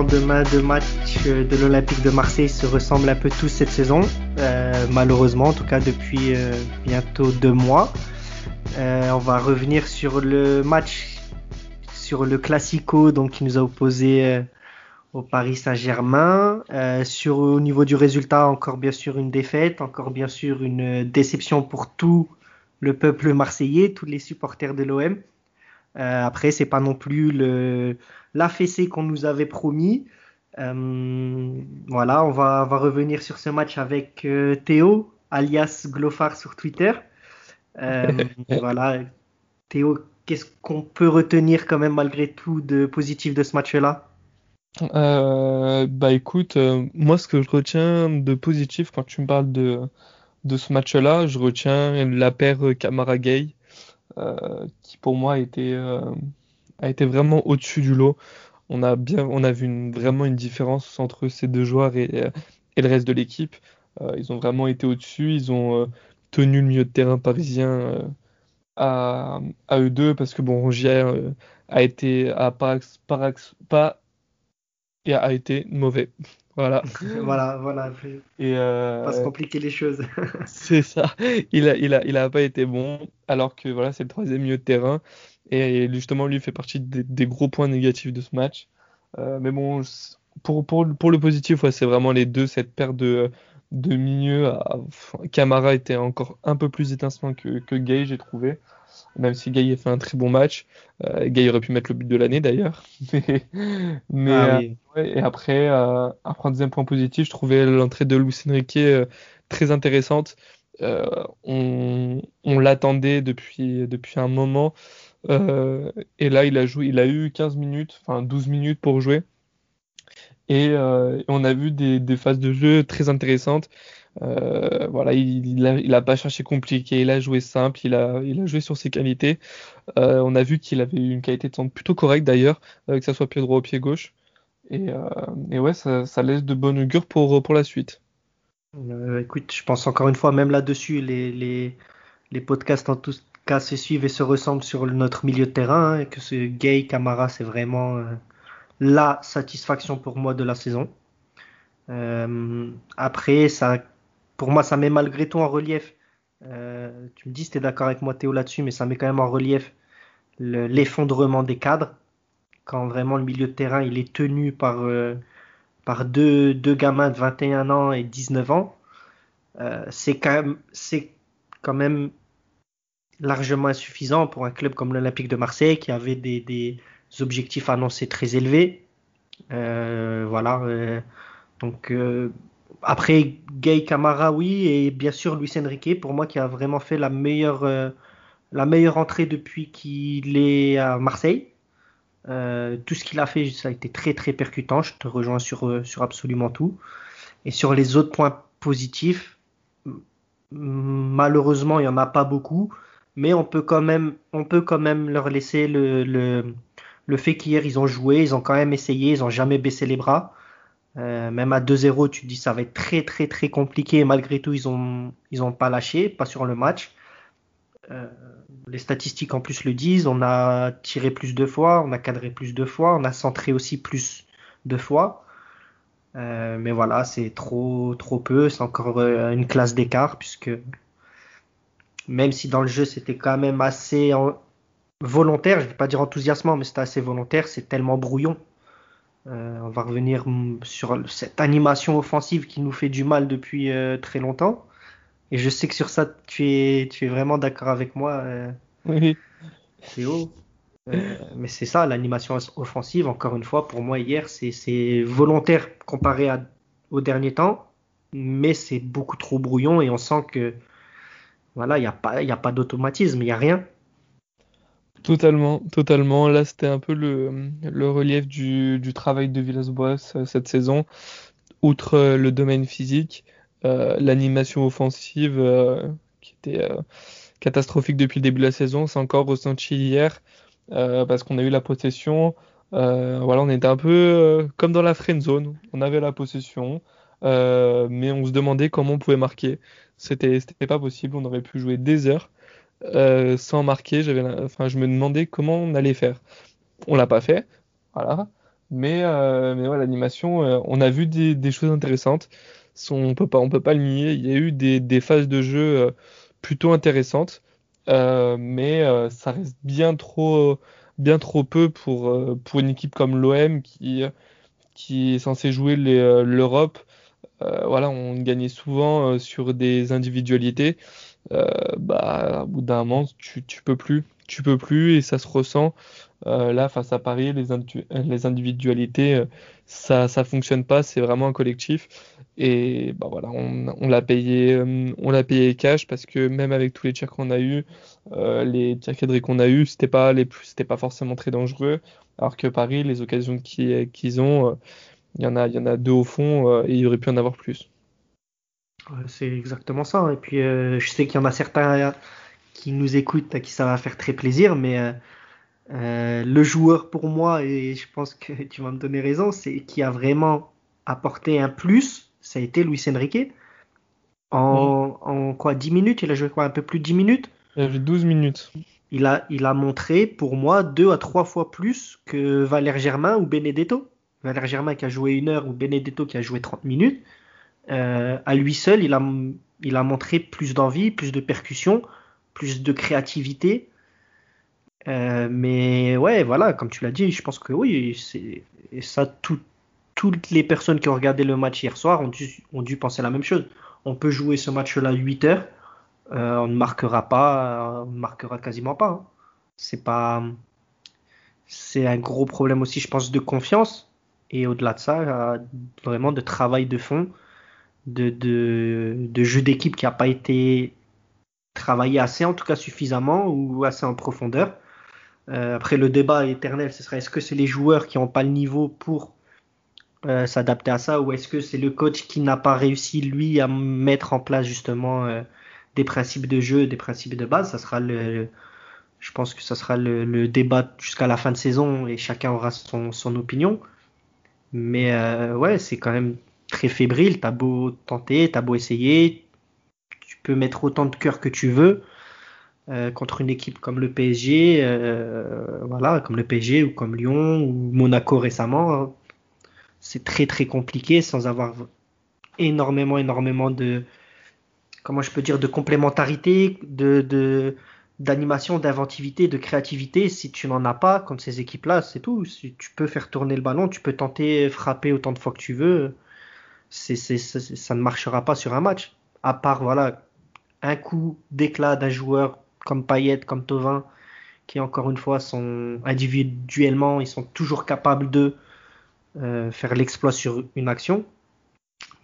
lendemains de match de l'Olympique de Marseille se ressemblent un peu tous cette saison, euh, malheureusement, en tout cas depuis euh, bientôt deux mois. Euh, on va revenir sur le match, sur le Classico, donc qui nous a opposé au Paris Saint-Germain. au niveau du résultat, encore bien sûr une défaite, encore bien sûr une déception pour tout le peuple marseillais, tous les supporters de l'OM. Euh, après, c'est pas non plus le l'AFC qu'on nous avait promis. Euh, voilà, on va, va, revenir sur ce match avec euh, Théo, alias Glofar sur Twitter. voilà, Théo, qu'est-ce qu'on peut retenir quand même malgré tout de positif de ce match-là? Bah écoute, moi ce que je retiens de positif quand tu me parles de, de ce match-là, je retiens la paire Camara Gay euh, qui pour moi euh, a été vraiment au-dessus du lot. On a, bien, on a vu une, vraiment une différence entre ces deux joueurs et, euh, et le reste de l'équipe. ils ont vraiment été au-dessus. Ils ont tenu le milieu de terrain parisien à, à, eux deux parce que bon, Rongier a été à Parax, Parax, pas et a été mauvais. Voilà. voilà, voilà. Et euh, Pas se compliquer les choses. c'est ça. Il a, il a, il a pas été bon, alors que voilà, c'est le troisième milieu de terrain. Et justement, lui fait partie des, gros points négatifs de ce match. Euh, mais bon, pour, pour, pour le positif, ouais, c'est vraiment les deux, cette paire de, de milieux. Camara était encore un peu plus étincelant que, que Gay, j'ai trouvé même si Gay a fait un très bon match. Euh, Gay aurait pu mettre le but de l'année d'ailleurs. mais, ah euh, et après, euh, après, un deuxième point positif, je trouvais l'entrée de Luis Enrique très intéressante. on, on l'attendait depuis, depuis un moment. Et là, il a, joué, il a eu 15 minutes, enfin 12 minutes pour jouer. Et, on a vu des, phases de jeu très intéressantes. Euh, voilà, il, il, a, pas cherché compliqué, il a joué simple, il a, il a joué sur ses qualités. Euh, on a vu qu'il avait une qualité de centre plutôt correcte d'ailleurs, euh, que ça soit pied droit ou pied gauche. Et, ouais, ça, laisse de bonne augure pour, pour la suite. écoute, je pense encore une fois, même là-dessus, les, les, les, podcasts en tout se suivent et se ressemblent sur notre milieu de terrain, hein, et que ce Gay Camara, c'est vraiment la satisfaction pour moi de la saison. après, ça pour moi, ça met malgré tout en relief. Euh, tu me dis si tu es d'accord avec moi, Théo, là-dessus, mais ça met quand même en relief l'effondrement des cadres. Quand vraiment le milieu de terrain il est tenu par, euh, par deux, deux, gamins de 21 ans et 19 ans, euh, c'est quand, même, quand même largement insuffisant pour un club comme l'Olympique de Marseille qui avait des, objectifs annoncés très élevés. voilà. donc après, Gay Camara, oui, et bien sûr Luis Enrique, pour moi, qui a vraiment fait la meilleure, euh, la meilleure entrée depuis qu'il est à Marseille. Euh, tout ce qu'il a fait, ça a été très très percutant. Je te rejoins sur, euh, sur absolument tout. Et sur les autres points positifs, malheureusement, il n'y en a pas beaucoup, mais on peut quand même, on peut quand même leur laisser le, le, le fait qu'hier ils ont joué, ils ont quand même essayé, ils n'ont jamais baissé les bras. Euh, même à 2-0, tu te dis ça va être très très très compliqué. malgré tout, ils ont ils ont pas lâché, pas sur le match. Euh, les statistiques en plus le disent. On a tiré plus de fois, on a cadré plus de fois, on a centré aussi plus de fois. Euh, mais voilà, c'est trop trop peu. C'est encore une classe d'écart puisque même si dans le jeu c'était quand même assez volontaire, je vais pas dire enthousiasmant, mais c'était assez volontaire, c'est tellement brouillon euh, on va revenir sur cette animation offensive qui nous fait du mal depuis euh, très longtemps. Et je sais que sur ça, tu es, tu es vraiment d'accord avec moi, euh, oui. Théo. mais c'est ça, l'animation offensive, encore une fois, pour moi, hier, c'est volontaire comparé à, au dernier temps, mais c'est beaucoup trop brouillon et on sent que voilà, il n'y a pas, pas d'automatisme, il n'y a rien. Totalement, totalement. Là, c'était un peu le, relief du, travail de Villas-Boas euh, cette saison. Outre euh, le domaine physique, euh, l'animation offensive qui était catastrophique depuis le début de la saison, c'est encore ressenti hier parce qu'on a eu la possession. voilà, on était un peu comme dans la friend zone. On avait la possession, mais on se demandait comment on pouvait marquer. C'était, pas possible. On aurait pu jouer des heures. Euh, sans marquer. Enfin, je me demandais comment on allait faire. On l'a pas fait, voilà. Mais, mais ouais, l'animation, on a vu des, choses intéressantes. On peut pas, on peut pas le nier. Il y a eu des, phases de jeu plutôt intéressantes, mais ça reste bien trop, bien trop peu pour, pour une équipe comme l'OM qui, qui est censée jouer l'Europe. Voilà, on gagnait souvent sur des individualités. bah, au bout d'un moment, tu, tu peux plus tu peux plus et ça se ressent. Euh, là, face à Paris, les, les individualités, euh, ça ça fonctionne pas, c'est vraiment un collectif. Et bah voilà, on, l'a payé, euh, on l'a payé cash parce que même avec tous les tirs qu'on a eu, les tirs cadrés qu'on a eu, c'était pas les c'était pas forcément très dangereux. Alors que Paris, les occasions qu'ils ont, il y en a, il y en a deux au fond et il aurait pu en avoir plus. C'est exactement ça. Et puis, je sais qu'il y en a certains qui nous écoutent, à qui ça va faire très plaisir, mais euh, euh, le joueur pour moi, et je pense que tu vas me donner raison, c'est qui a vraiment apporté un plus, ça a été Luis Enrique. En, en, quoi 10 minutes? Il a joué quoi Un peu plus de 10 minutes? Il a joué 12 minutes. Il a, il a montré pour moi deux à trois fois plus que Valère Germain ou Benedetto. Valère Germain qui a joué une heure ou Benedetto qui a joué 30 minutes. Euh, à lui seul, il a, il a montré plus d'envie, plus de percussion plus de créativité. Euh, mais ouais, voilà, comme tu l'as dit, je pense que oui, c'est ça, toutes les personnes qui ont regardé le match hier soir ont dû, ont dû penser la même chose. On peut jouer ce match-là 8 heures, euh, on ne marquera pas, on ne marquera quasiment pas. Hein. C'est pas, c'est un gros problème aussi, je pense, de confiance et au-delà de ça, vraiment de travail de fond, de, jeu d'équipe qui n'a pas été travailler assez, en tout cas suffisamment ou assez en profondeur. Euh, après, le débat éternel, ce serait est-ce que c'est les joueurs qui n'ont pas le niveau pour euh, s'adapter à ça ou est-ce que c'est le coach qui n'a pas réussi, lui, à mettre en place justement euh, des principes de jeu, des principes de base? Ça sera le. Je pense que ça sera le, débat jusqu'à la fin de saison et chacun aura son opinion. Mais ouais, c'est quand même très fébrile. T'as beau tenter, t'as beau essayer, peux mettre autant de cœur que tu veux euh, contre une équipe comme le PSG, euh, voilà, comme le PSG ou comme Lyon ou Monaco récemment. C'est très très compliqué sans avoir énormément énormément de comment je peux dire de complémentarité, de d'animation, d'inventivité, de créativité. Si tu n'en as pas contre ces équipes-là, c'est tout. Si tu peux faire tourner le ballon, tu peux tenter frapper autant de fois que tu veux. Ça ne marchera pas sur un match. À part voilà un coup d'éclat d'un joueur comme Payet, comme Tovin, qui encore une fois sont individuellement, ils sont toujours capables de euh, faire l'exploit sur une action.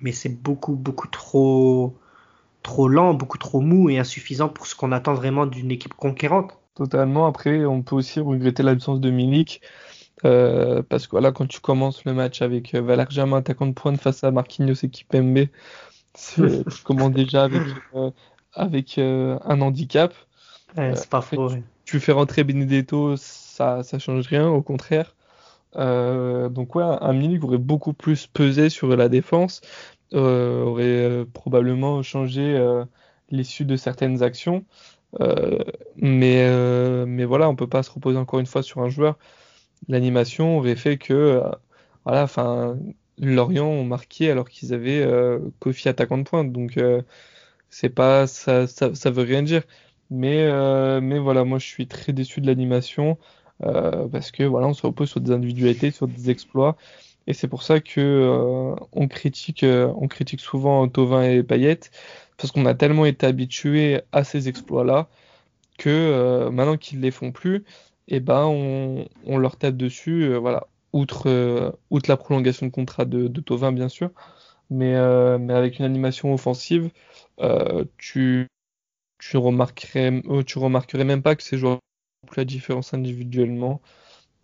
Mais c'est beaucoup, beaucoup trop, trop lent, beaucoup trop mou et insuffisant pour ce qu'on attend vraiment d'une équipe conquérante. Totalement. Après, on peut aussi regretter l'absence de Milik. Euh, parce que voilà, quand tu commences le match avec euh, Valère Germain attaquant de pointe face à Marquinhos et Kipembe, tu commences déjà avec avec euh, un handicap. Euh, c'est pas faux. Tu, fais rentrer Benedetto, ça, ça change rien, au contraire. Euh, donc ouais, un Milik aurait beaucoup plus pesé sur la défense, aurait probablement changé l'issue de certaines actions. mais, mais voilà, on peut pas se reposer encore une fois sur un joueur. L'animation aurait fait que, voilà, enfin, Lorient ont marqué alors qu'ils avaient Kofi attaquant de pointe. Donc c'est pas ça, ça, veut rien dire. Mais, euh, mais voilà, moi je suis très déçu de l'animation euh, parce que voilà, on se repose sur des individualités, sur des exploits. Et c'est pour ça que euh, on critique, on critique souvent Tovin et Payet parce qu'on a tellement été habitué à ces exploits-là que maintenant qu'ils les font plus, et eh ben on, on leur tape dessus. voilà, outre, outre la prolongation de contrat de, de Tovin bien sûr, mais, mais avec une animation offensive euh, tu, tu, remarquerais, euh, tu remarquerais même pas que ces joueurs ont plus la différence individuellement.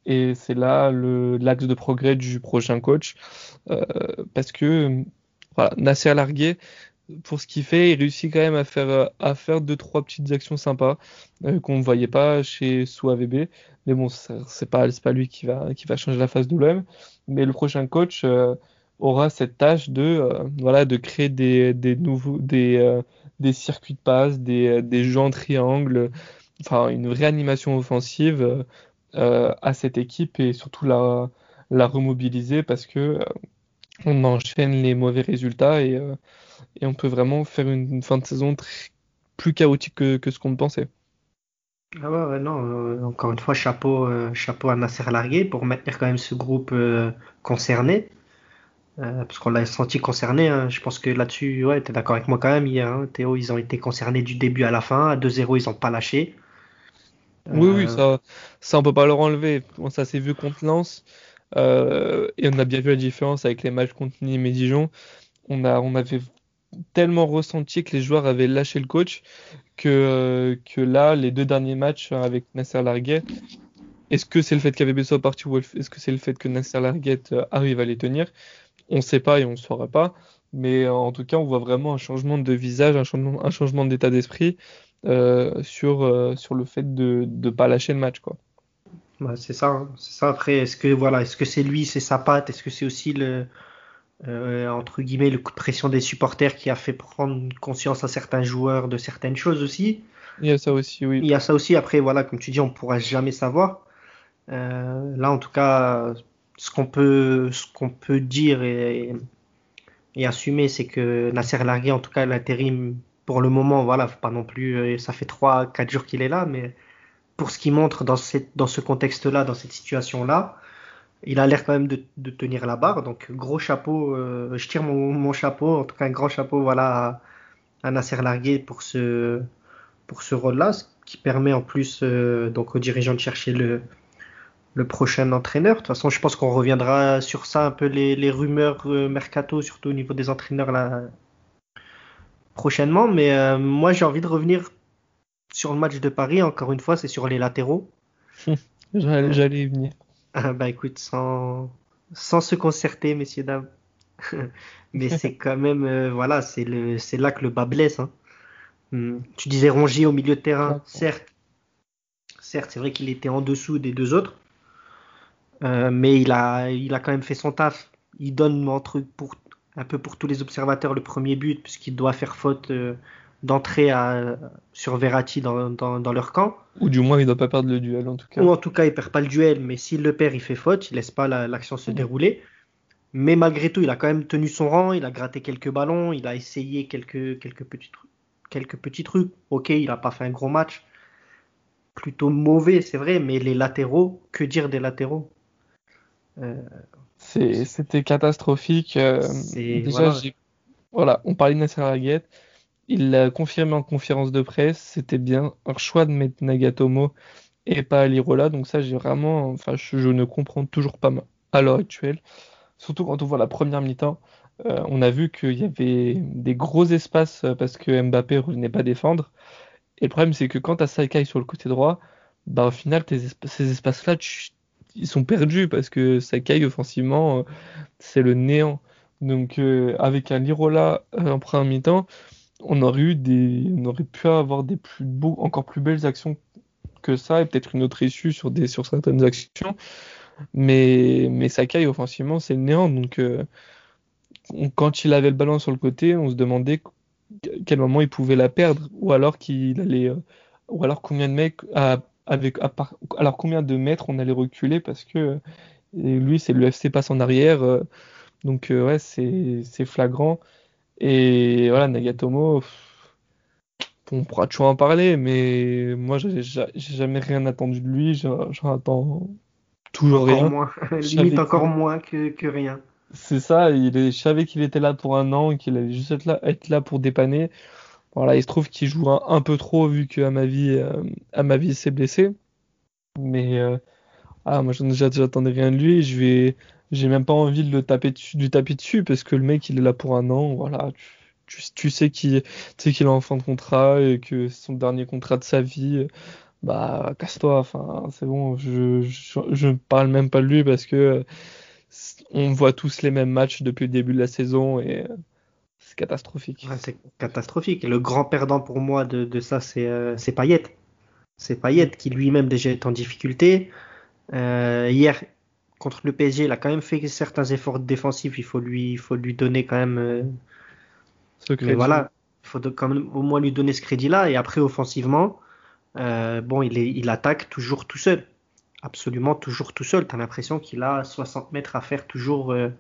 Et c'est là l'axe de progrès du prochain coach. Euh, parce que voilà, Nasser Largué, pour ce qu'il fait, il réussit quand même à faire, à faire deux, trois petites actions sympas qu'on ne voyait pas chez Souavb. Mais bon, c'est pas, pas lui qui va, qui va changer la face de l'OM. Mais le prochain coach, aura cette tâche de, euh, voilà, de créer des, des nouveaux, des, euh, des circuits de passe, des, des jeux en triangle, enfin une vraie animation offensive euh, à cette équipe et surtout la, remobiliser parce que on enchaîne les mauvais résultats et, et on peut vraiment faire une, fin de saison plus chaotique que, ce qu'on pensait. Ah ouais, non, encore une fois, chapeau, chapeau à Nasser Largué pour maintenir quand même ce groupe concerné. Euh, parce qu'on l'a senti concerné. Hein. Je pense que là-dessus, ouais, tu es d'accord avec moi quand même hier. Hein. Théo, ils ont été concernés du début à la fin. À 2-0, ils n'ont pas lâché. Oui, oui, euh, ça, ça on peut pas leur enlever. ça s'est vu contre Lens. Euh, et on a bien vu la différence avec les matchs contre Nîmes et Dijon. On, a, on avait tellement ressenti que les joueurs avaient lâché le coach que, que là, les deux derniers matchs avec Nasser Larguet, est-ce que c'est le fait qu'avait soit parti ou est-ce que c'est le fait que Nasser Larguet arrive à les tenir? On ne sait pas et on ne saura pas. Mais euh, en tout cas, on voit vraiment un changement de visage, un changement, un changement d'état d'esprit euh, sur, euh, sur le fait de ne pas lâcher le match. Quoi. c'est ça, hein. c'est ça. Après, est-ce que voilà, est-ce que c'est lui, c'est sa patte, est-ce que c'est aussi le entre guillemets le coup de pression des supporters qui a fait prendre conscience à certains joueurs de certaines choses aussi? Il y a ça aussi, oui. Il y a ça aussi. Après, voilà, comme tu dis, on pourra jamais savoir. là, en tout cas, ce qu'on peut, ce qu'on peut dire et, et assumer, c'est que Nasser Largué, en tout cas l'intérim, pour le moment, voilà, pas non plus, euh, ça fait 3-4 jours qu'il est là, mais pour ce qu'il montre dans, ce contexte-là, dans cette situation-là, il a l'air quand même de, tenir la barre. Donc gros chapeau, euh, je tire mon, chapeau, en tout cas un grand chapeau, voilà, à, Nasser Largué pour ce, pour ce rôle-là, ce qui permet en plus euh, donc aux dirigeants de chercher le, le prochain entraîneur. De toute façon, je pense qu'on reviendra sur ça, un peu les, rumeurs mercato, surtout au niveau des entraîneurs là, prochainement. Mais euh, moi, j'ai envie de revenir sur le match de Paris. Encore une fois, c'est sur les latéraux. J'allais y venir. Ah, bah écoute, sans, sans se concerter, messieurs, dames. Mais c'est quand même, euh, voilà, c'est là que le bas blesse. Hein. Hmm. Tu disais Rongier au milieu de terrain, certes. Certes, c'est vrai qu'il était en dessous des deux autres. Euh, mais il a, il a quand même fait son taf. Il donne entre, pour, un peu pour tous les observateurs le premier but, puisqu'il doit faire faute euh, d'entrée sur Verratti dans, dans, leur camp. Ou du moins, il ne doit pas perdre le duel en tout cas. Ou en tout cas, il perd pas le duel, mais s'il le perd, il fait faute, il laisse pas l'action se dérouler. Mais malgré tout, il a quand même tenu son rang, il a gratté quelques ballons, il a essayé quelques, quelques, petits, trucs, quelques petits trucs. Ok, il n'a pas fait un gros match. Plutôt mauvais, c'est vrai, mais les latéraux, que dire des latéraux? C'était catastrophique. Euh, déjà, voilà. on parlait de Nasser Laguette. Il l'a confirmé en conférence de presse. C'était bien un choix de mettre Nagatomo et pas Alirola. Donc ça, j'ai vraiment, enfin, je, ne comprends toujours pas à l'heure actuelle. Surtout quand on voit la première mi-temps, euh, on a vu qu'il y avait des gros espaces euh, parce que Mbappé ne revenait pas défendre. Et le problème, c'est que quand tu as Sakai sur le côté droit, bah, au final, ces espaces-là, tu ils sont perdus parce que Sakai offensivement euh, c'est le néant. Donc euh, avec un Lirola euh, en première mi-temps, on aurait pu avoir des encore plus belles actions que ça et peut-être une autre issue sur certaines actions. Mais mais Sakai offensivement c'est le néant. Donc quand il avait le ballon sur le côté, on se demandait quel moment il pouvait la perdre ou alors combien de mecs avec alors combien de mètres on allait reculer parce que lui c'est le FC passe en arrière euh, donc euh, ouais c'est flagrant. Et voilà Nagatomo on pourra toujours en parler mais moi j'ai jamais rien attendu de lui j'en attends toujours encore rien. moins. limite encore moins que, que rien. C'est ça il est, je savais qu'il était là pour un an qu'il allait juste être là être là pour dépanner voilà, il se trouve qu'il joue un, peu trop vu qu'à ma vie, euh, à ma vie, s'est blessé. Mais euh, ah, moi, j'attendais rien de lui. Je vais, j'ai même pas envie de le taper dessus, de taper dessus parce que le mec, il est là pour un an. Voilà, tu, tu, sais qu'il, tu sais qu'il est en fin de contrat et que c'est son dernier contrat de sa vie. Bah, casse-toi. Enfin, c'est bon. Je, je, parle même pas de lui parce que on voit tous les mêmes matchs depuis le début de la saison et c'est catastrophique. c'est catastrophique. Le grand perdant pour moi de, ça, c'est euh, Payet. C'est Payet qui lui-même déjà est en difficulté. Euh, hier, contre le PSG, il a quand même fait certains efforts défensifs. Il faut lui, il faut lui donner quand même. Euh, ce mais voilà, il faut quand même au moins lui donner ce crédit-là. Et après, offensivement, bon, il, est, il attaque toujours tout seul. absolument toujours tout seul. Tu as l'impression qu'il a 60 mètres à faire toujours euh,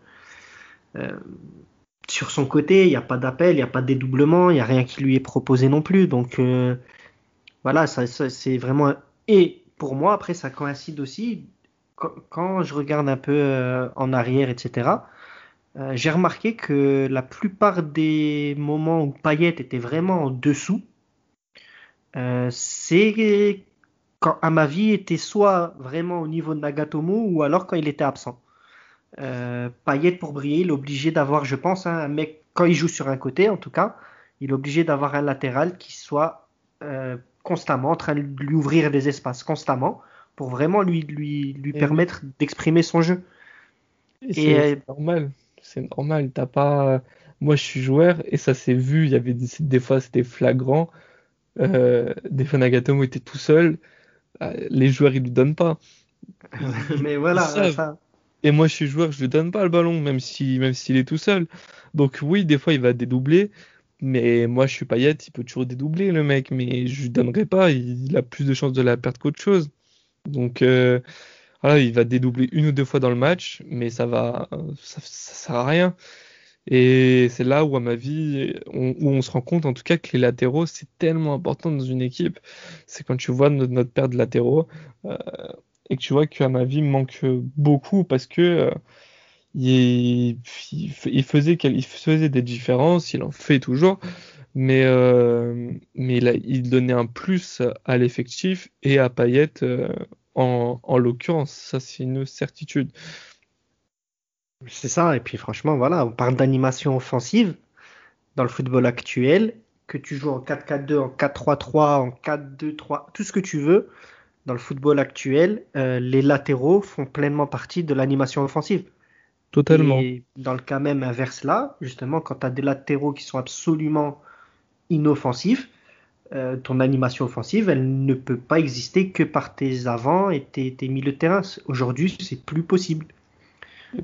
euh, sur son côté. Il n'y a pas d'appel, il n'y a pas de dédoublement, il n'y a rien qui lui est proposé non plus. Donc euh, voilà, ça, c'est vraiment. Et pour moi, après, ça coïncide aussi. Quand, je regarde un peu en arrière, etc., j'ai remarqué que la plupart des moments où Payet était vraiment en dessous, c'est quand Amavi était soit vraiment au niveau de Nagatomo ou alors quand il était absent. Euh, Payet pour briller, il est obligé d'avoir, je pense, hein, un mec quand il joue sur un côté, en tout cas, il est obligé d'avoir un latéral qui soit euh, constamment en train de lui ouvrir des espaces constamment pour vraiment lui lui lui permettre d'exprimer son jeu. Et c'est euh, normal, c'est normal. T'as pas, moi je suis joueur et ça s'est vu. Il y avait des, des fois c'était flagrant. Euh, des fois Nagatomo était tout seul les joueurs ils lui donnent pas. Mais voilà, ça. Et moi je suis joueur, je lui donne pas le ballon, même si même s'il est tout seul. Donc oui, des fois il va dédoubler, mais moi je suis Payet, il peut toujours dédoubler le mec, mais je lui donnerai pas, il, a plus de chances de la perdre qu'autre chose. Donc euh, voilà, il va dédoubler une ou deux fois dans le match, mais ça va, ça, ça sert à rien. Et c'est là où, à ma vie, on, où on se rend compte en tout cas que les latéraux, c'est tellement important dans une équipe. C'est quand tu vois notre, notre paire de latéraux euh, et que tu vois qu'à ma vie manque beaucoup parce que euh, il, il, faisait, il faisait des différences, il en fait toujours, mais, euh, mais il, il donnait un plus à l'effectif et à Payet euh, en, en l'occurrence. Ça, c'est une certitude. C'est ça, et puis franchement, voilà, on parle d'animation offensive dans le football actuel, que tu joues en 4-4-2, en 4-3-3, en 4-2-3, tout ce que tu veux. Dans le football actuel, euh, les latéraux font pleinement partie de l'animation offensive. Totalement. Et dans le cas même inverse là, justement, quand tu as des latéraux qui sont absolument inoffensifs, euh, ton animation offensive, elle ne peut pas exister que par tes avants et tes, tes milieux de terrain. Aujourd'hui, c'est plus possible.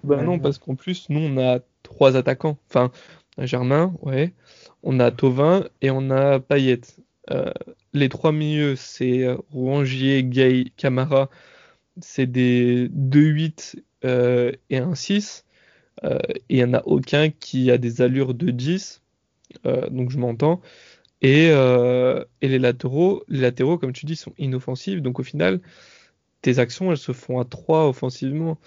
Bah non, parce qu'en plus, nous, on a trois attaquants. Enfin, Germain, ouais. On a Tovin et on a Payet. Euh, les trois milieux, c'est Rouangier, Gay, Camara. C'est des 2-8 euh, et un 6. Euh, et il n'y en a aucun qui a des allures de 10. donc je m'entends. Et, et, les latéraux, les latéraux, comme tu dis, sont inoffensifs. Donc au final, tes actions, elles se font à 3 offensivement.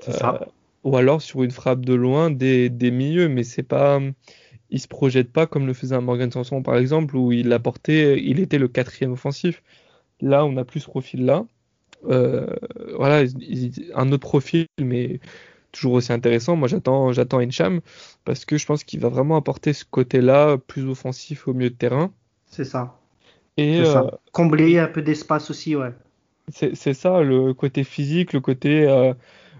C'est ça ou alors sur une frappe de loin des, des milieux, mais c'est pas, il se projette pas comme le faisait un Morgan Sanson par exemple, où il apportait, il était le quatrième offensif. Là, on a plus ce profil-là. Euh, voilà, un autre profil, mais toujours aussi intéressant. Moi, j'attends, j'attends Encham parce que je pense qu'il va vraiment apporter ce côté-là plus offensif au milieu de terrain. C'est ça. Et ça. Euh, combler un peu d'espace aussi, ouais. C'est ça, le côté physique, le côté euh,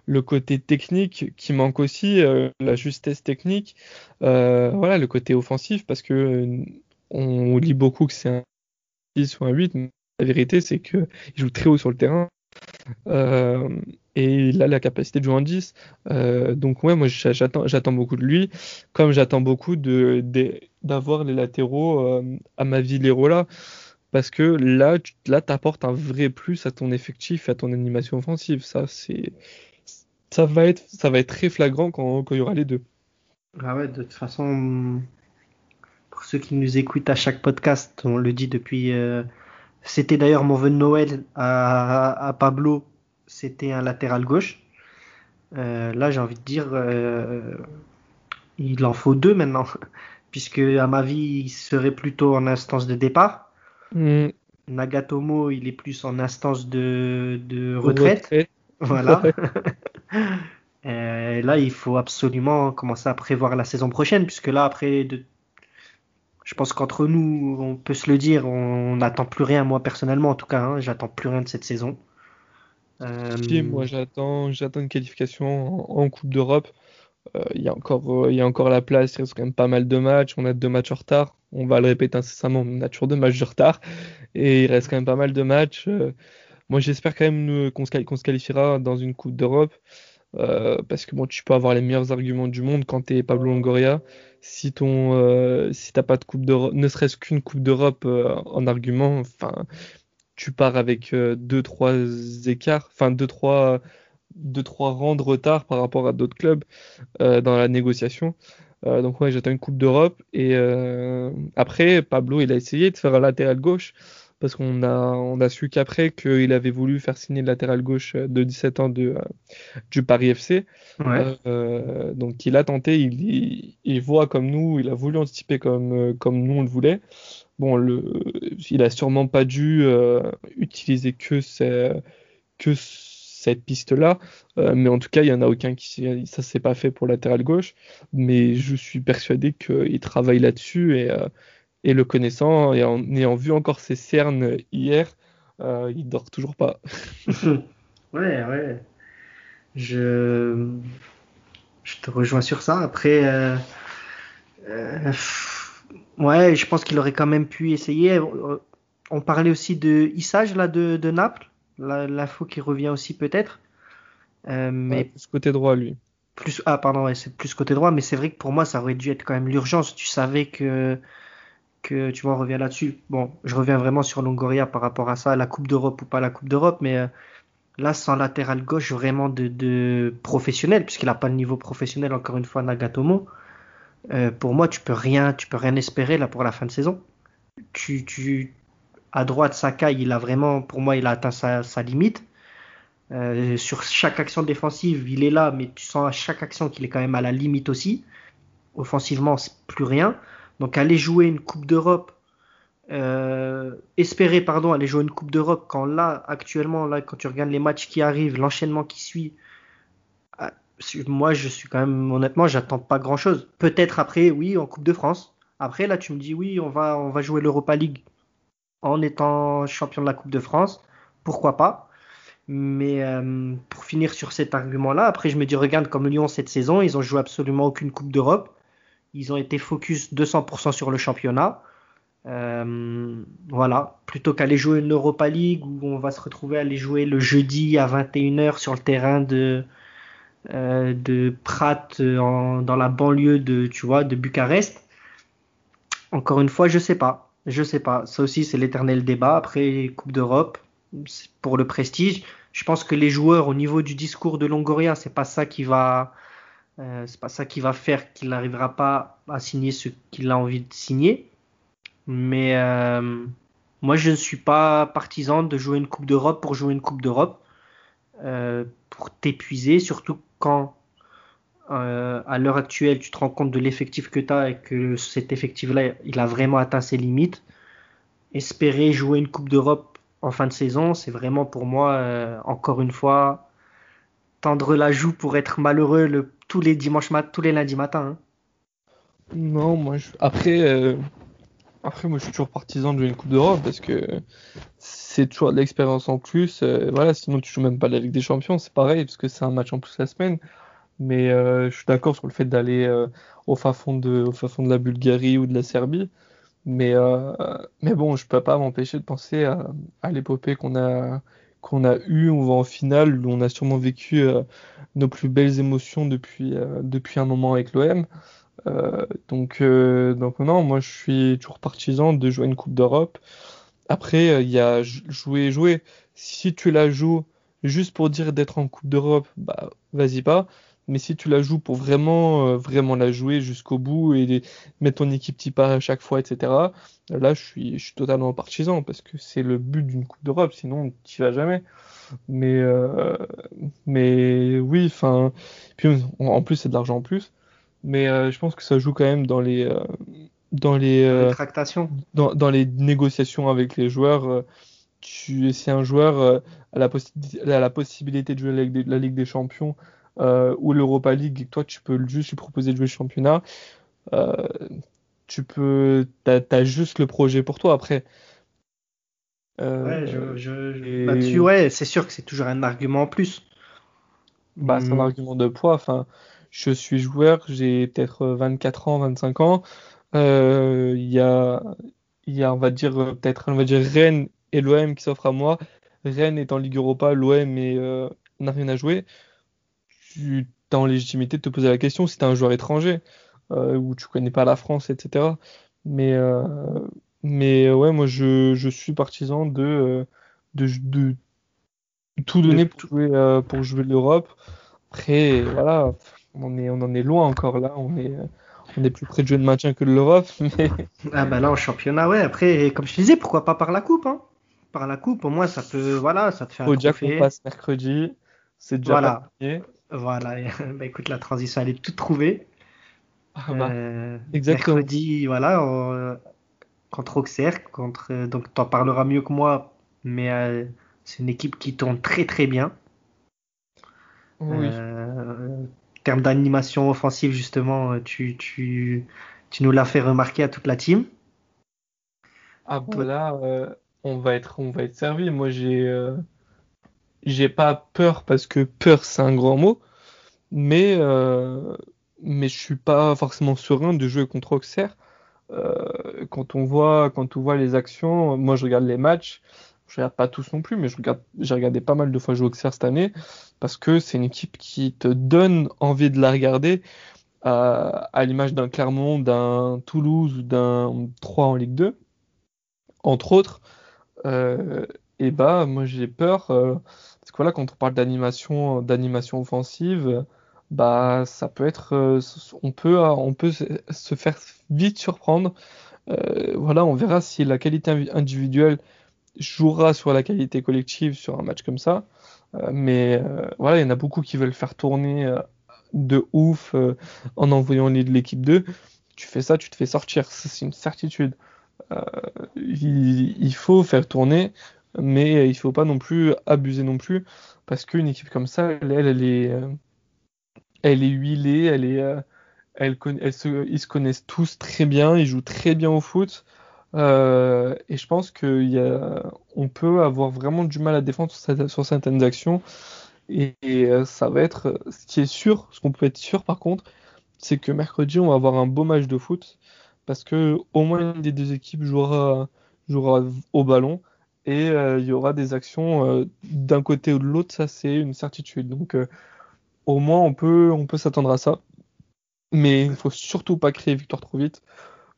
le côté technique qui manque aussi, euh, la justesse technique, euh, voilà, le côté offensif, parce que euh, on lit beaucoup que c'est un 6 ou un 8, mais la vérité c'est qu'il joue très haut sur le terrain. et il a la capacité de jouer en 10. donc moi j'attends, beaucoup de lui, comme j'attends beaucoup de, d'avoir les latéraux à ma vie là parce que là, tu, là, t'apportes un vrai plus à ton effectif, à ton animation offensive. Ça, c'est, ça va être, ça va être très flagrant quand, quand il y aura les deux. Ah ouais, de toute façon, pour ceux qui nous écoutent à chaque podcast, on le dit depuis. Euh, c'était d'ailleurs mon vœu de Noël à, à Pablo, c'était un latéral gauche. Euh, là, j'ai envie de dire, euh, il en faut deux maintenant, puisque à ma vie, il serait plutôt en instance de départ. Mm. Nagatomo, il est plus en instance de, de retraite. Voilà. Euh, là, il faut absolument commencer à prévoir la saison prochaine, puisque là, après, je pense qu'entre nous, on peut se le dire, on n'attend plus rien, moi personnellement en tout cas, hein, j'attends plus rien de cette saison. Euh... moi j'attends, une qualification en, Coupe d'Europe. Euh, il y y a encore la place, il reste quand même pas mal de matchs. On a deux matchs en retard. On va le répéter incessamment, on a toujours deux matchs de retard et il reste quand même pas mal de matchs. Moi, j'espère quand même euh, qu'on se, qualifiera dans une Coupe d'Europe. Euh, parce que bon, tu peux avoir les meilleurs arguments du monde quand tu es Pablo Longoria. Si ton, euh, si t'as pas de coupe d'Europe, ne serait-ce qu'une coupe d'Europe en argument, enfin, tu pars avec 2-3 écarts, enfin 2-3 deux, trois rangs de retard par rapport à d'autres clubs dans la négociation. donc ouais, j'attends une Coupe d'Europe. Et après, Pablo, il a essayé de faire un latéral gauche parce qu'on a, on a su qu'après qu'il avait voulu faire signer le latéral gauche de 17 ans de, du Paris FC. Euh, donc il a tenté, il, il, voit comme nous, il a voulu anticiper comme, comme nous on le voulait. Bon, le, il a sûrement pas dû euh, utiliser que, que cette piste-là, euh, mais en tout cas, il y en a aucun qui ça s'est pas fait pour latéral gauche, mais je suis persuadé qu'il travaille là-dessus et et le connaissant, et en ayant vu encore ses cernes hier, euh, il dort toujours pas. ouais, ouais. Je... je te rejoins sur ça. Après, euh, euh, ouais, je pense qu'il aurait quand même pu essayer. On parlait aussi de Issage là de, de Naples, l'info qui revient aussi peut-être. mais plus côté droit lui. Plus ah pardon, ouais, c'est plus côté droit, mais c'est vrai que pour moi ça aurait dû être quand même l'urgence. Tu savais que que tu vois, on revient là-dessus. Bon, je reviens vraiment sur Longoria par rapport à ça, la Coupe d'Europe ou pas la Coupe d'Europe, mais euh, là, sans latéral gauche vraiment de, professionnel, puisqu'il n'a pas le niveau professionnel, encore une fois, Nagatomo, euh, pour moi, tu peux rien, tu peux rien espérer là pour la fin de saison. Tu, tu, à droite, Sakai, il a vraiment, pour moi, il a atteint sa, limite. Euh, sur chaque action défensive, il est là, mais tu sens à chaque action qu'il est quand même à la limite aussi. Offensivement, c'est plus rien. Donc aller jouer une Coupe d'Europe, euh, espérer pardon aller jouer une Coupe d'Europe quand là actuellement là quand tu regardes les matchs qui arrivent, l'enchaînement qui suit, ah, moi je suis quand même honnêtement j'attends pas grand chose. Peut-être après oui en Coupe de France. Après là tu me dis oui on va on va jouer l'Europa League en étant champion de la Coupe de France, pourquoi pas? Mais euh, pour finir sur cet argument-là, après je me dis regarde comme Lyon cette saison, ils ont joué absolument aucune Coupe d'Europe. Ils ont été focus 200% sur le championnat. Euh, voilà, plutôt qu'aller jouer une Europa League où on va se retrouver à aller jouer le jeudi à 21h sur le terrain de, euh, de Prat dans la banlieue de, tu vois, de Bucarest. Encore une fois, je sais pas. Je sais pas. Ça aussi, c'est l'éternel débat. Après, Coupe d'Europe, pour le prestige. Je pense que les joueurs, au niveau du discours de Longoria, c'est pas ça qui va, euh, c'est pas ça qui va faire qu'il n'arrivera pas à signer ce qu'il a envie de signer. Mais euh, moi, je ne suis pas partisan de jouer une Coupe d'Europe pour jouer une Coupe d'Europe, euh, pour t'épuiser, surtout quand à l'heure actuelle tu te rends compte de l'effectif que tu as et que cet effectif-là, il a vraiment atteint ses limites. Espérer jouer une Coupe d'Europe en fin de saison, c'est vraiment pour moi, encore une fois, tendre la joue pour être malheureux tous les dimanches mat tous les lundis matins. Hein. Non, moi je... après euh, après moi je suis toujours partisan de une Coupe d'Europe parce que c'est toujours de l'expérience en plus. Euh, voilà, sinon tu joues même pas la Ligue des Champions, c'est pareil parce que c'est un match en plus la semaine. Mais euh, je suis d'accord sur le fait d'aller au fin fond de la Bulgarie ou de la Serbie. Mais mais bon, je peux pas m'empêcher de penser à l'épopée qu'on a qu'on a eu, on va en finale, où on a sûrement vécu euh, nos plus belles émotions depuis, euh, depuis un moment avec l'OM. Euh, donc, donc non, moi je suis toujours partisan de jouer une Coupe d'Europe. Après, il y a jouer, jouer. Si tu la joues juste pour dire d'être en Coupe d'Europe, bah vas-y pas. Mais si tu la joues pour vraiment, vraiment la jouer jusqu'au bout et mettre ton équipe type à chaque fois, etc., Là, je suis, je suis totalement partisan parce que c'est le but d'une Coupe d'Europe, sinon tu vas jamais. Mais, euh, mais oui, enfin, puis en plus c'est de l'argent en plus. Mais euh, je pense que ça joue quand même dans les, euh, dans les, euh, tractations, dans, dans, les négociations avec les joueurs. tu, si un joueur a la, a la possibilité de jouer la Ligue des, la Ligue des Champions ou l'Europa League, et toi tu peux juste lui proposer de jouer le championnat tu peux, t'as, as juste le projet pour toi après. Euh, ouais, je, je, ouais, c'est sûr que c'est toujours un argument en plus. Bah, c'est un hmm. argument de poids. Enfin, je suis joueur, j'ai peut-être 24 ans, 25 ans. Euh, il y a, y a, on va dire, peut-être, on va dire Rennes et l'OM qui s'offrent à moi. Rennes est en Ligue Europa, l'OM euh, n'a rien à jouer. Tu as en légitimité de te poser la question si tu es un joueur étranger. Euh, où tu connais pas la France, etc. Mais, euh, mais ouais, moi je, je suis partisan de, euh, de, tout donner pour jouer, pour jouer l'Europe. Après, voilà, on, est, on en est loin encore là. On est, on est plus près de jouer de maintien que de l'Europe. Mais... Ah bah là, en championnat, ouais. Après, comme je disais, pourquoi pas par la coupe hein Par la coupe, au moins, ça peut, voilà, ça te fait un Faut déjà qu'on passe mercredi. C'est déjà voilà. Voilà. bah écoute, la transition, elle est toute trouvée. Ah bah, euh, exactement. Mercredi, voilà, contre Auxerre, contre, euh, donc t'en parleras mieux que moi, mais euh, c'est une équipe qui tourne très très bien. Oui. en termes d'animation offensive, justement, tu, tu, tu nous l'as fait remarquer à toute la team. Ah voilà, on va être on va être servi. Moi j'ai j'ai pas peur parce que peur c'est un grand mot, mais mais je suis pas forcément serein de jouer contre Auxerre. Euh, quand on voit quand on voit les actions, moi je regarde les matchs, je regarde pas tous non plus, mais je regarde j'ai regardé pas mal de fois jouer Auxerre cette année parce que c'est une équipe qui te donne envie de la regarder à, à l'image d'un Clermont, d'un Toulouse ou d'un 3 en Ligue 2 entre autres. Euh, et bah moi j'ai peur euh, parce que voilà quand on parle d'animation d'animation offensive bah ça peut être euh, on peut on peut se faire vite surprendre. Euh, voilà on verra si la qualité individuelle jouera sur la qualité collective sur un match comme ça. Euh, mais voilà il y en a beaucoup qui veulent faire tourner de ouf en envoyant l'équipe 2 tu fais ça tu te fais sortir c'est une certitude. Il, faut faire tourner mais il faut pas non plus abuser non plus parce qu'une équipe comme ça elle, elle est elle est huilée, elle est, euh, elle, se, ils se connaissent tous très bien, ils jouent très bien au foot. Euh, et je pense qu'on peut avoir vraiment du mal à défendre sur, certaines actions. Et, euh, ça va être, ce qui est sûr, ce qu'on peut être sûr par contre, c'est que mercredi on va avoir un beau match de foot parce que au moins une des deux équipes jouera, jouera au ballon et il y aura des actions d'un côté ou de l'autre, ça c'est une certitude. Donc au moins on peut, on peut s'attendre à ça. Mais il ne faut surtout pas créer victoire trop vite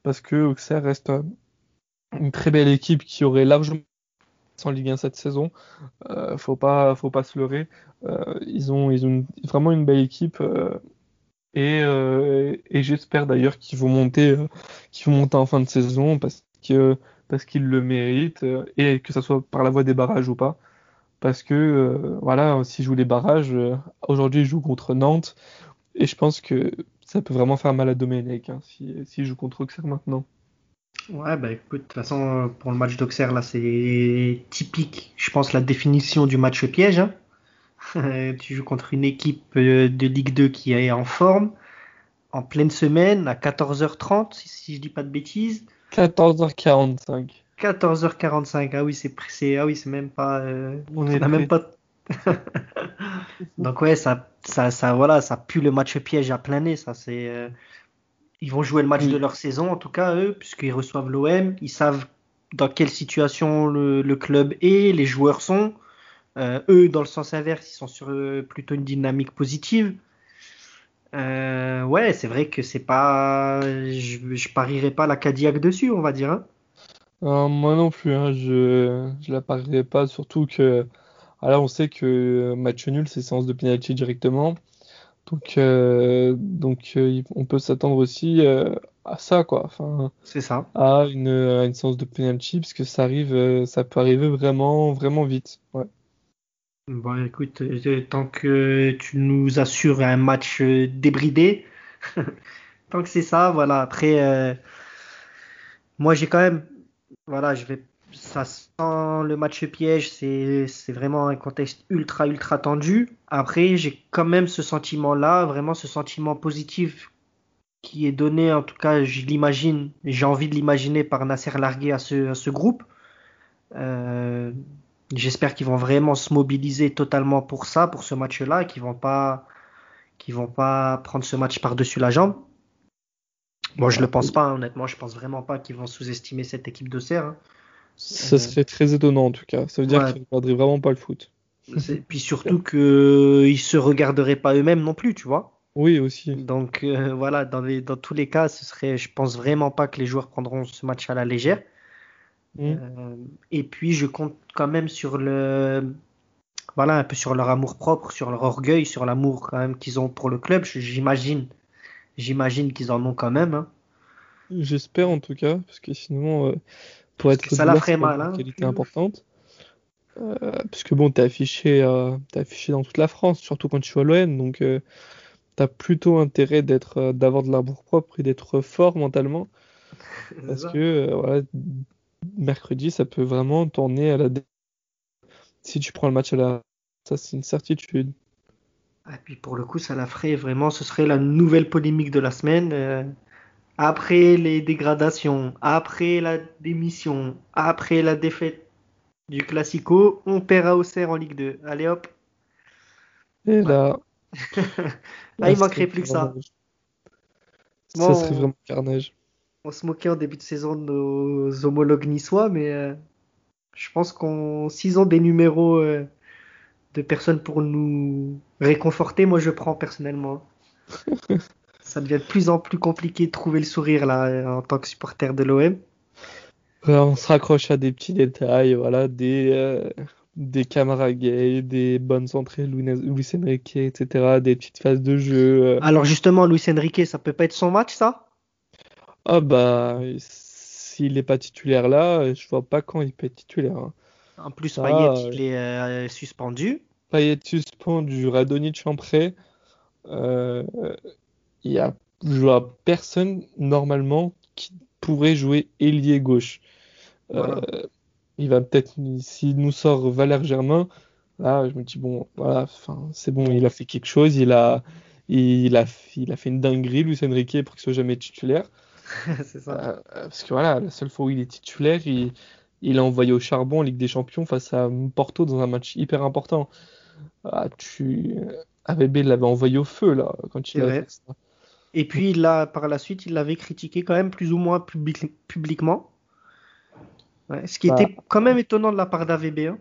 parce que Auxerre reste euh, une très belle équipe qui aurait largement en Ligue 1 cette saison. Euh, faut pas, faut pas se leurrer. Euh, ils ont, ils ont vraiment une belle équipe euh, et, et j'espère d'ailleurs qu'ils vont monter, qu'ils vont monter en fin de saison parce que parce qu'ils le méritent et que ça soit par la voie des barrages ou pas parce que euh, voilà, s'ils jouent les barrages, euh, aujourd'hui ils jouent contre Nantes, et je pense que ça peut vraiment faire mal à Domenech hein, s'ils si, jouent contre Auxerre maintenant. Ouais, bah écoute, de toute façon, pour le match d'Auxerre, là, c'est typique, je pense, la définition du match piège. Hein. tu joues contre une équipe euh, de Ligue 2 qui est en forme, en pleine semaine, à 14h30, si, si je dis pas de bêtises. 14h45. 14h45. Ah oui, c'est ah oui, c'est même pas. Euh, on est même pas. Donc ouais, ça, ça, ça, voilà, ça pue le match piège à plein nez. Ça, c'est. Euh, ils vont jouer le match de leur saison, en tout cas eux, puisqu'ils reçoivent l'OM. Ils savent dans quelle situation le, le club est, les joueurs sont. Euh, eux, dans le sens inverse, ils sont sur plutôt une dynamique positive. Ouais, c'est vrai que c'est pas. Je, je parierais pas la Cadillac dessus, on va dire. Hein. Euh, moi non plus, hein, je je la parierais pas, surtout que alors on sait que match nul c'est séance de penalty directement, donc euh, donc euh, on peut s'attendre aussi à ça quoi, enfin C'est ça. à une à une séance de penalty parce que ça arrive, ça peut arriver vraiment vraiment vite. Ouais. Bon, écoute, tant que tu nous assures un match débridé, tant que c'est ça, voilà. Après, moi j'ai quand même voilà, je vais, ça sent le match piège, c'est, vraiment un contexte ultra, ultra tendu. Après, j'ai quand même ce sentiment-là, vraiment ce sentiment positif qui est donné, en tout cas, je l'imagine, j'ai envie de l'imaginer par Nasser Largué à ce, à ce groupe. Euh, j'espère qu'ils vont vraiment se mobiliser totalement pour ça, pour ce match-là, qu'ils vont pas, qu'ils vont pas prendre ce match par-dessus la jambe. Moi, je le pense pas, honnêtement. Je pense vraiment pas qu'ils vont sous-estimer cette équipe de Hein. Ça serait très étonnant, en tout cas. Ça veut dire qu'ils ne regarderaient vraiment pas le foot. Puis surtout qu'ils se regarderaient pas eux-mêmes non plus, tu vois. Oui, aussi. Donc euh, voilà, dans, les, dans tous les cas, ce serait, je pense vraiment pas que les joueurs prendront ce match à la légère. Mm. Euh, et puis je compte quand même sur le, voilà, un peu sur leur amour propre, sur leur orgueil, sur l'amour quand même qu'ils ont pour le club. J'imagine, j'imagine qu'ils en ont quand même. hein. J'espère en tout cas, parce que sinon, euh, pour être que ça la ferait mal, une hein. qualité importante. Euh, parce que bon, t'es affiché, euh, t'es affiché dans toute la France, surtout quand tu joues à l'OM, donc euh, t'as plutôt intérêt d'être, d'avoir de l'amour propre et d'être fort mentalement, parce ça. que voilà, mercredi, ça peut vraiment tourner à la si tu prends le match à la, ça c'est une certitude. Et puis pour le coup, ça la ferait vraiment, ce serait la nouvelle polémique de la semaine. euh, après les dégradations, après la démission, après la défaite du Classico, on perd à Auxerre en Ligue 2. Allez hop. Et là, Là, là, il manquerait plus que ça. Ça serait vraiment carnage. On se moquait en début de saison de nos homologues niçois, mais euh, je pense qu'on, s'ils ont des numéros euh, de personnes pour nous réconforter, moi je prends personnellement. Ça devient de plus en plus compliqué de trouver le sourire là en tant que supporter de l'OM. On se raccroche à des petits détails, voilà, des, euh, des caméras gays, des bonnes entrées Luis, Luis Enrique, etc., des petites phases de jeu. euh. Alors justement, Luis Enrique, ça peut pas être son match ça? Ah bah, s'il n'est pas titulaire là, je vois pas quand il peut être titulaire. hein. En plus, Ça, Payet, euh, il est euh, suspendu. Payet suspendu, Radonjic en prêt. Euh, Il y a, je vois personne normalement qui pourrait jouer ailier gauche. Voilà. Euh, il va peut-être, s'il nous sort Valère Germain, là, je me dis, bon, voilà, enfin, c'est bon, il a fait quelque chose, il a, il a, il a fait une dinguerie, Luis Enrique, pour qu'il soit jamais titulaire. C'est ça. Euh, parce que voilà, la seule fois où il est titulaire, il, il a envoyé au charbon en Ligue des Champions face à Porto dans un match hyper important. Ah, tu, l'avait envoyé au feu, là, quand il a vrai. fait ça. Et puis là, par la suite, il l'avait critiqué quand même plus ou moins publiquement. Ouais, ce qui Bah, était quand même étonnant de la part d'AVB. hein.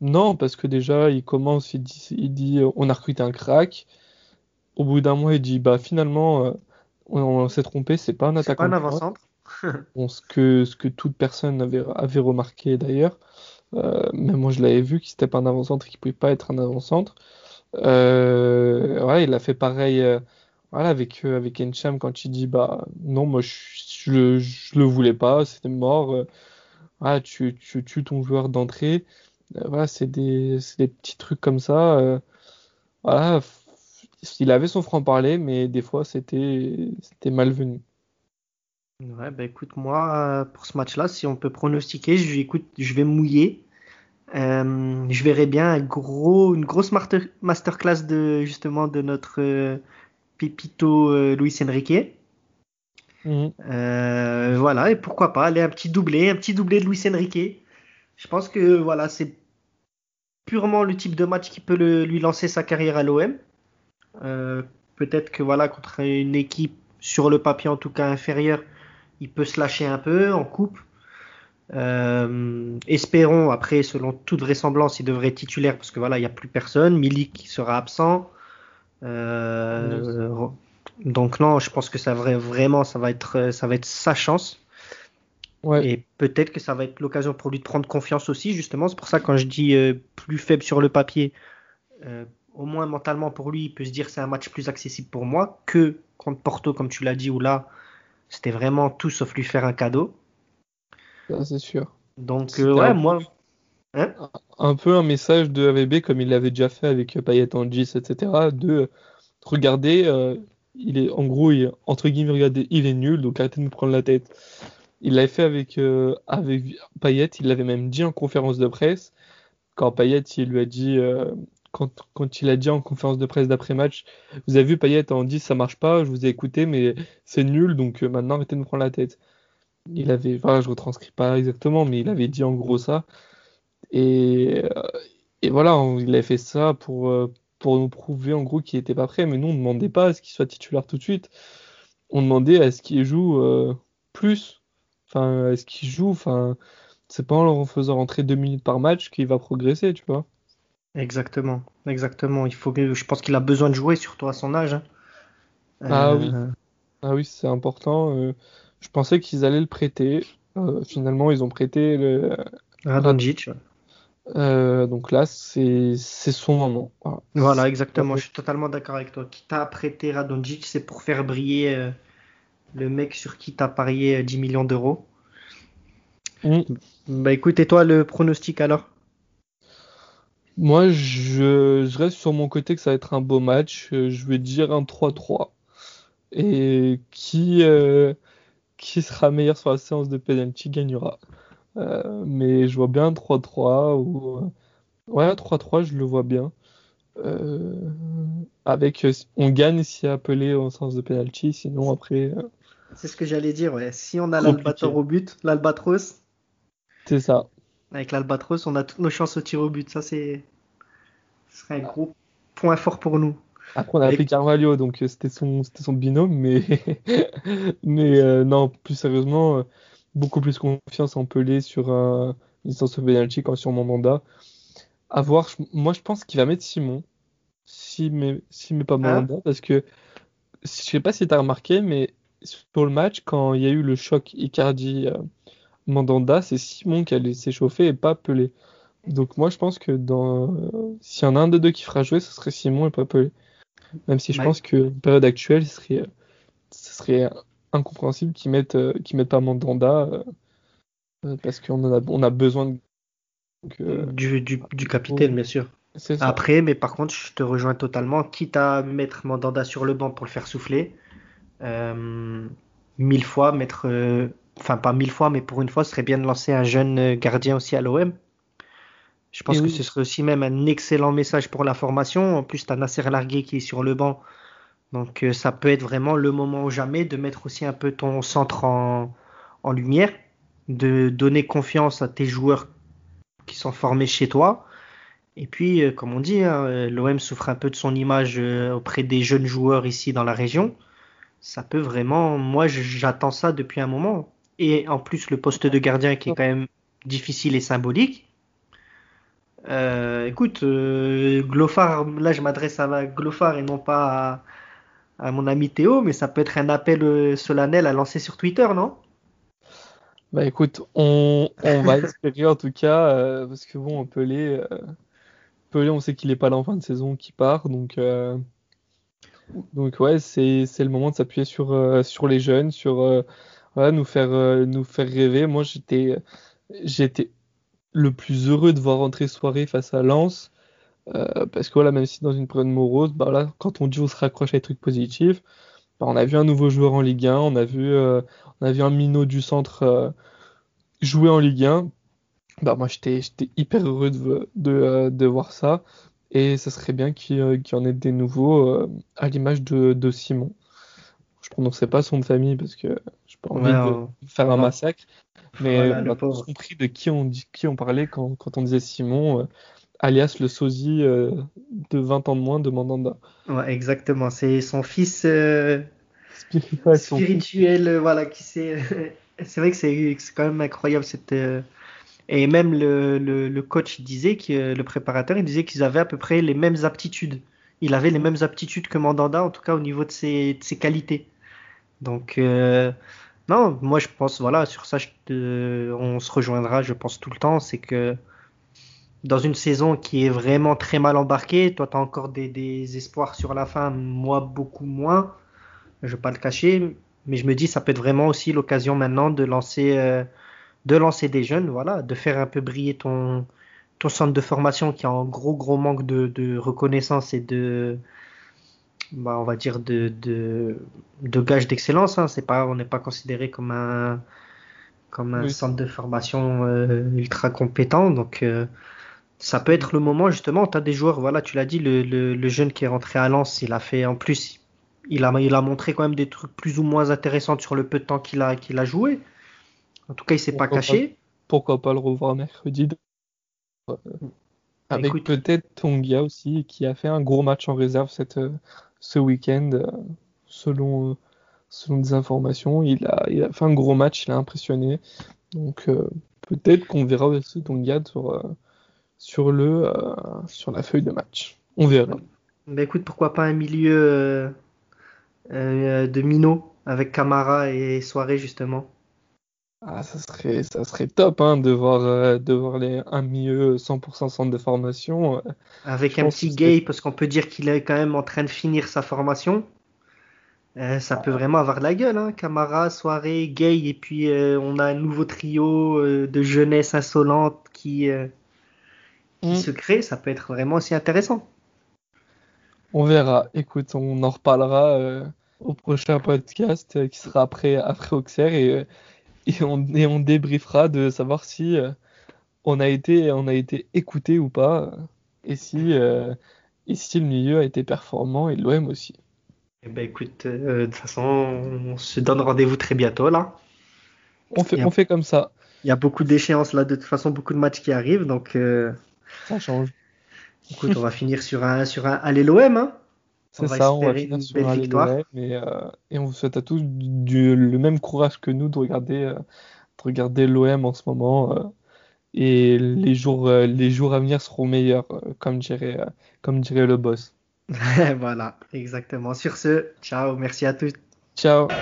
non, parce que déjà, il commence, il dit, il dit, euh, on a recruté un crack. Au bout d'un mois, il dit, bah finalement, euh, on, on s'est trompé, c'est pas un C'est pas attaquant un avant-centre. Bon, ce que, ce que toute personne avait, avait remarqué d'ailleurs. Euh, même moi, je l'avais vu qu'il n'était pas un avant-centre et qu'il pouvait pas être un avant-centre. Euh, ouais, il a fait pareil euh, voilà, avec, euh, avec Encham quand il dit bah non, moi je, je, le- je le voulais pas, c'était mort. voilà, tu, tu tues ton joueur d'entrée. Voilà, c'est des, petits trucs comme ça. voilà, il avait son franc-parler, mais des fois c'était malvenu. Ouais, bah écoute, moi, euh, pour ce match-là, si on peut pronostiquer, je, écoute, je vais mouiller. Euh, je verrais bien un gros, une grosse master- masterclass de justement de notre euh, Pépito euh, Luis Enrique. Mhm. Voilà, et pourquoi pas aller un petit doublé, un petit doublé de Luis Enrique. Je pense que voilà, c'est purement le type de match qui peut le- lui lancer sa carrière à l'OM. Euh, peut-être que voilà, contre une équipe sur le papier en tout cas inférieure, il peut se lâcher un peu en coupe. Euh, espérons, après, selon toute vraisemblance, il devrait être titulaire parce que voilà, il n'y a plus personne. Milik sera absent. Euh, donc non, je pense que ça va vraiment, ça va être, ça va être sa chance. Ouais. Et peut-être que ça va être l'occasion pour lui de prendre confiance aussi, justement. C'est pour ça quand je dis euh, plus faible sur le papier, au moins mentalement pour lui, il peut se dire c'est un match plus accessible pour moi que contre Porto, comme tu l'as dit, où là, c'était vraiment tout sauf lui faire un cadeau. Ça, c'est sûr. Donc euh, ouais, un- moi, hein? un peu un message de AVB comme il l'avait déjà fait avec Payet en 10, etc. De regardez, euh, il est en gros, il, entre guillemets, regardez, il est nul, donc arrêtez de me prendre la tête. Il l'avait fait avec, euh, avec Payet, il l'avait même dit en conférence de presse. Quand Payet, il lui a dit, euh, quand, il a dit en conférence de presse d'après-match, vous avez vu Payet en 10, ça marche pas, je vous ai écouté, mais c'est nul, donc euh, maintenant arrêtez de me prendre la tête. Il avait, enfin, je retranscris pas exactement, mais il avait dit en gros ça. Et, euh, voilà, il a fait ça pour, euh, pour nous prouver en gros qu'il était pas prêt. Mais nous, on ne demandait pas à ce qu'il soit titulaire tout de suite. On demandait à ce qu'il joue plus. Enfin, à ce qu'il joue. Enfin, c'est pas en faisant rentrer deux minutes par match qu'il va progresser, tu vois. Exactement, exactement. Il faut que, je pense qu'il a besoin de jouer, surtout à son âge. hein. Ah oui. Euh, Ah oui, c'est important. euh, je pensais qu'ils allaient le prêter. finalement, ils ont prêté le. Radonjic. donc là, c'est son moment. Voilà, exactement. Je suis totalement d'accord avec toi. Qui t'a prêté Radonjic, c'est pour faire briller le mec sur qui t'as parié 10 millions d'euros. Mm. Bah écoute, et toi, le pronostic alors? Moi, je, reste sur mon côté que ça va être un beau match. Euh, je vais dire un 3-3. Et qui, euh, qui sera meilleur sur la séance de penalty gagnera. Euh, mais je vois bien 3-3 ou. Ouais, 3-3, je le vois bien. avec, on gagne si appelé en séance de penalty, sinon après. C'est ce que j'allais dire, ouais. Si on a l'albatros au but, l'albatros, c'est ça. Avec l'Albatros, on a toutes nos chances au tir au but. Ça, c'est. Ce serait un gros point fort pour nous. Après, on a appelé Carvalho, donc euh, c'était son, son binôme, mais, mais euh, non, plus sérieusement, euh, beaucoup plus confiance en Pelé sur une licence de penalty quand sur mon mandat. À voir, moi je pense qu'il va mettre Simon, si mais, si mais pas mon ah. mandat, parce que je sais pas si tu as remarqué, mais sur le match, quand il y a eu le choc Icardi Mandanda, c'est Simon qui allait s'échauffer et pas Pelé. Donc moi je pense que dans s'il y en a un des deux qui fera jouer, ce serait Simon et pas Pelé. Même si je pense que période actuelle, ce serait, ce serait incompréhensible qu'ils mettent, euh, mettent pas Mandanda euh, euh, parce qu'on a, on a besoin du, du, capitaine, bien sûr. Après, mais par contre, je te rejoins totalement. Quitte à mettre Mandanda sur le banc pour le faire souffler, mille fois mettre enfin pas mille fois, mais pour une fois, ce serait bien de lancer un jeune euh, gardien aussi à l'OM. Je pense que ce serait aussi même un excellent message pour la formation. En plus, tu as Nasser Largué qui est sur le banc. Donc euh, ça peut être vraiment le moment ou jamais de mettre aussi un peu ton centre en, lumière, de donner confiance à tes joueurs qui sont formés chez toi. Et puis, euh, comme on dit, hein, l'OM souffre un peu de son image auprès des jeunes joueurs ici dans la région. Ça peut vraiment, moi j'attends ça depuis un moment et en plus le poste de gardien qui est quand même difficile et symbolique. Euh, écoute, euh, Glofar, là je m'adresse à Glofar et non pas à, mon ami Théo, mais ça peut être un appel euh, solennel à lancer sur Twitter, non? Bah écoute, on, va espérer en tout cas, parce que bon, Pelé, Pelé, on sait qu'il n'est pas là en fin de saison, qui part, donc donc ouais, c'est le moment de s'appuyer sur, sur les jeunes, sur nous faire euh, nous faire rêver. Moi, j'étais j'étais le plus heureux de voir rentrer soirée face à Lens. Euh, parce que voilà, même si dans une période morose, bah là, quand on dit on se raccroche à des trucs positifs, bah, on a vu un nouveau joueur en Ligue 1, on a vu, euh, on a vu un minot du centre jouer en Ligue 1. Bah moi j'étais hyper heureux de, de, voir ça et ce serait bien qu'il y en ait des nouveaux à l'image de, de Simon. Je prononçais pas son de famille parce que pas envie de faire un massacre. Mais on a compris de qui on, qui on parlait quand, quand on disait Simon, euh, alias le sosie euh, de 20 ans de moins de Mandanda. Ouais, exactement. C'est son fils euh, spirituel, voilà, qui c'est. c'est vrai que c'est quand même incroyable cette. Et même le, le, le, coach disait que le préparateur il disait qu'ils avaient à peu près les mêmes aptitudes. Il avait les mêmes aptitudes que Mandanda, en tout cas au niveau de ses, de ses qualités. Donc, non, moi je pense, voilà, sur ça, on se rejoindra, je pense tout le temps, c'est que dans une saison qui est vraiment très mal embarquée, toi tu as encore des, espoirs sur la fin, moi beaucoup moins, je vais pas le cacher, mais je me dis ça peut être vraiment aussi l'occasion maintenant de lancer, euh, de lancer des jeunes, voilà, de faire un peu briller ton centre de formation qui a un gros gros manque de reconnaissance et de bah, on va dire de, de, de gage d'excellence. Hein. C'est pas, on n'est pas considéré comme un comme un centre de formation euh, ultra compétent. Donc euh, ça peut être le moment justement. Tu as des joueurs, voilà, tu l'as dit, le, le, jeune qui est rentré à Lens, il a fait en plus, il a, il a montré quand même des trucs plus ou moins intéressants sur le peu de temps qu'il a, qu'il a joué. En tout cas, il s'est pas caché. pourquoi pas le revoir mercredi bah, Avec peut-être Tongia aussi, qui a fait un gros match en réserve cette, ce week-end, euh, selon, euh, selon des informations. Il a, il fait un gros match, il a impressionné. Donc euh, peut-être qu'on verra aussi Tonga sur, sur, le, sur la feuille de match. On verra. Bah écoute, pourquoi pas un milieu de Mino avec Camara et Soirée justement Ah, ça serait, ça serait top hein, de, voir, euh, de voir les, un milieu 100% centre de formation. euh. Avec un petit Gay, parce qu'on peut dire qu'il est quand même en train de finir sa formation. Euh, ça peut vraiment avoir de la gueule, hein. Camara, Soirée, Gay, et puis on a un nouveau trio de jeunesse insolente qui, qui Mm. se crée. Ça peut être vraiment aussi intéressant. On verra. Écoute, on en reparlera au prochain podcast qui sera après, après Auxerre et, et, on, et on débriefera de savoir si euh, on a été, on a été écouté ou pas et si, euh, et si le milieu a été performant et l'OM aussi. Eh ben écoute, euh, de toute façon, on se donne rendez-vous très bientôt là. On fait, on fait comme ça. Il y a beaucoup d'échéances là, de toute façon, beaucoup de matchs qui arrivent. Donc, euh, Ça change. écoute, on va finir sur un, sur un Allez l'OM. Hein. C'est ça, on va finir sur un victoire. LOM et, euh, et on vous souhaite à tous du, le même courage que nous de regarder, euh, de regarder l'OM en ce moment. euh, et les jours, euh, les jours à venir seront meilleurs, comme dirait, comme dirait le boss. voilà, exactement. Sur ce, ciao, merci à tous. Ciao!